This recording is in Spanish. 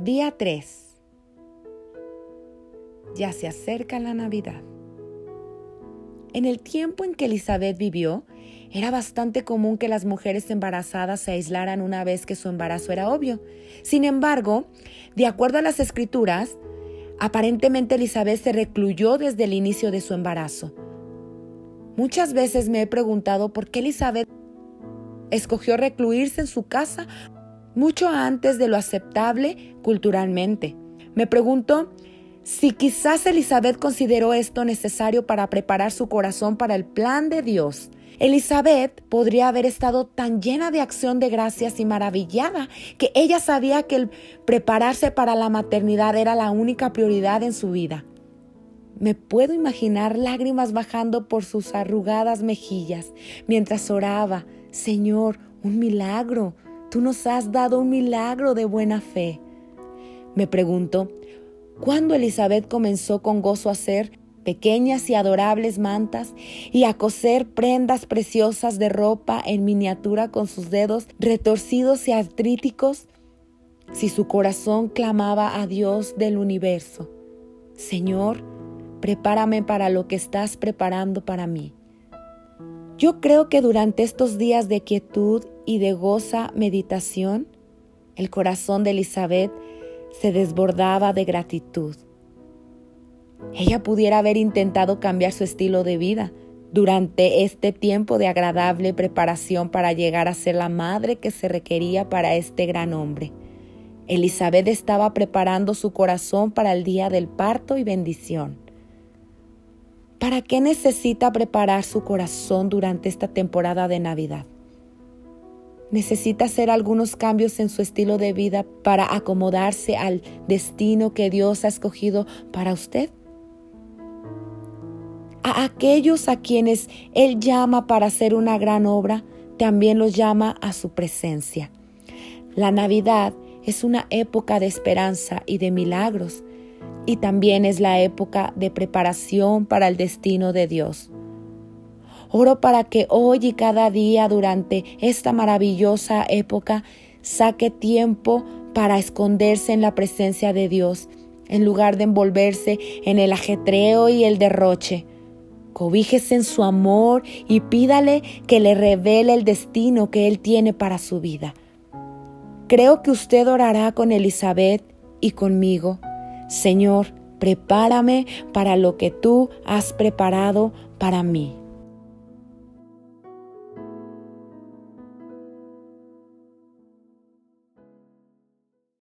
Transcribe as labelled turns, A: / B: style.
A: Día 3. Ya se acerca la Navidad. En el tiempo en que Elizabeth vivió, era bastante común que las mujeres embarazadas se aislaran una vez que su embarazo era obvio. Sin embargo, de acuerdo a las escrituras, aparentemente Elizabeth se recluyó desde el inicio de su embarazo. Muchas veces me he preguntado por qué Elizabeth escogió recluirse en su casa mucho antes de lo aceptable culturalmente. Me pregunto si quizás Elizabeth consideró esto necesario para preparar su corazón para el plan de Dios. Elizabeth podría haber estado tan llena de acción de gracias y maravillada que ella sabía que el prepararse para la maternidad era la única prioridad en su vida. Me puedo imaginar lágrimas bajando por sus arrugadas mejillas mientras oraba, Señor, un milagro, Tú nos has dado un milagro de buena fe. Me pregunto, ¿cuándo Elizabeth comenzó con gozo a hacer pequeñas y adorables mantas y a coser prendas preciosas de ropa en miniatura con sus dedos retorcidos y artríticos? Si su corazón clamaba a Dios del universo, Señor, prepárame para lo que estás preparando para mí. Yo creo que durante estos días de quietud y de goza meditación, el corazón de Elizabeth se desbordaba de gratitud. Ella pudiera haber intentado cambiar su estilo de vida durante este tiempo de agradable preparación para llegar a ser la madre que se requería para este gran hombre. Elizabeth estaba preparando su corazón para el día del parto y bendición. ¿Para qué necesita preparar su corazón durante esta temporada de Navidad? ¿Necesita hacer algunos cambios en su estilo de vida para acomodarse al destino que Dios ha escogido para usted? A aquellos a quienes Él llama para hacer una gran obra, también los llama a su presencia. La Navidad es una época de esperanza y de milagros y también es la época de preparación para el destino de Dios. Oro para que hoy y cada día durante esta maravillosa época saque tiempo para esconderse en la presencia de Dios, en lugar de envolverse en el ajetreo y el derroche. Cobíjese en su amor y pídale que le revele el destino que Él tiene para su vida. Creo que usted orará con Elizabeth y conmigo Señor, prepárame para lo que tú has preparado para mí.